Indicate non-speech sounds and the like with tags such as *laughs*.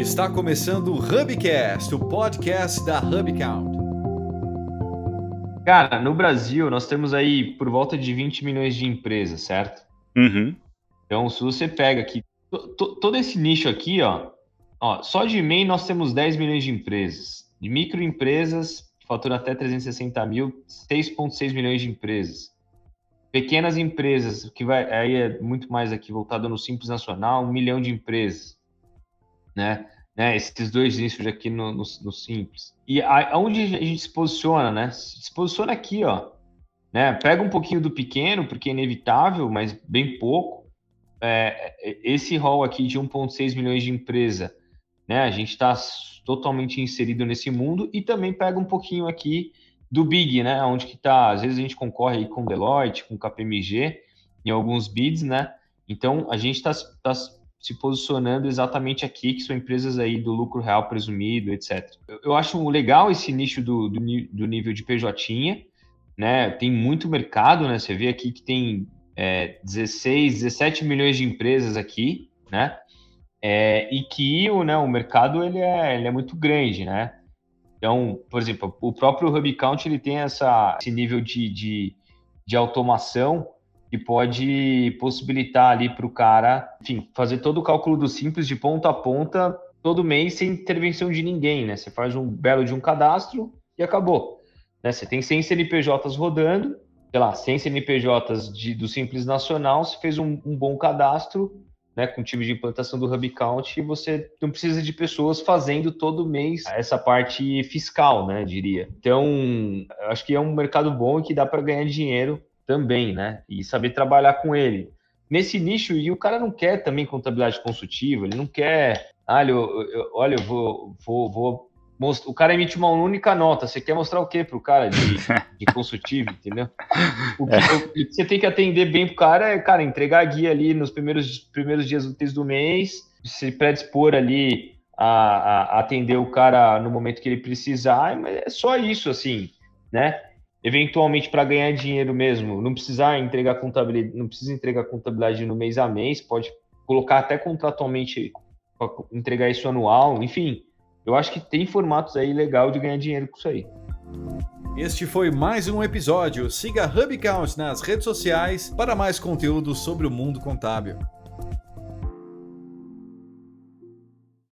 Está começando o Hubcast, o podcast da HubCount. Cara, no Brasil nós temos aí por volta de 20 milhões de empresas, certo? Uhum. Então, se você pega aqui todo esse nicho aqui, ó, ó, só de MEI nós temos 10 milhões de empresas. De microempresas, que faturam até 360 mil, 6,6 milhões de empresas. Pequenas empresas, que vai aí é muito mais aqui voltado no Simples Nacional, um milhão de empresas né? né? Esses dois nichos aqui no, no, no simples. E aonde a gente se posiciona, né? Se posiciona aqui, ó. Né? Pega um pouquinho do pequeno, porque é inevitável, mas bem pouco. É, esse rol aqui de 1,6 milhões de empresa, né? A gente está totalmente inserido nesse mundo e também pega um pouquinho aqui do Big, né? Onde que tá, às vezes a gente concorre aí com Deloitte, com KPMG, em alguns bids, né? Então a gente está tá se posicionando exatamente aqui, que são empresas aí do lucro real presumido, etc. Eu, eu acho legal esse nicho do, do, do, nível de PJ, né? Tem muito mercado, né? Você vê aqui que tem é, 16, 17 milhões de empresas aqui, né? É, e que o, né, o mercado ele é, ele é muito grande, né? Então, por exemplo, o próprio HubCount ele tem essa, esse nível de, de, de automação que pode possibilitar ali para o cara, enfim, fazer todo o cálculo do simples de ponta a ponta todo mês sem intervenção de ninguém, né? Você faz um belo de um cadastro e acabou. Né? Você tem 100 CNPJs rodando, sei lá, 100 CNPJs de, do Simples Nacional, você fez um, um bom cadastro, né, com o time de implantação do Hub Count e você não precisa de pessoas fazendo todo mês essa parte fiscal, né, diria. Então, acho que é um mercado bom e que dá para ganhar dinheiro também, né? E saber trabalhar com ele. Nesse nicho, e o cara não quer também contabilidade consultiva, ele não quer, ah, eu, eu, olha, eu vou, vou, vou mostrar. O cara emite uma única nota, você quer mostrar o quê para o cara de, de consultivo, *laughs* entendeu? O que, é. o que, você tem que atender bem pro cara é, cara, entregar a guia ali nos primeiros, primeiros dias úteis do mês, se predispor ali a, a, atender o cara no momento que ele precisar, mas é só isso, assim, né? Eventualmente para ganhar dinheiro mesmo, não precisar entregar contabilidade, não precisa entregar contabilidade no mês a mês, pode colocar até contratualmente para entregar isso anual, enfim. Eu acho que tem formatos aí legal de ganhar dinheiro com isso aí. Este foi mais um episódio. Siga Hubcount nas redes sociais para mais conteúdo sobre o mundo contábil.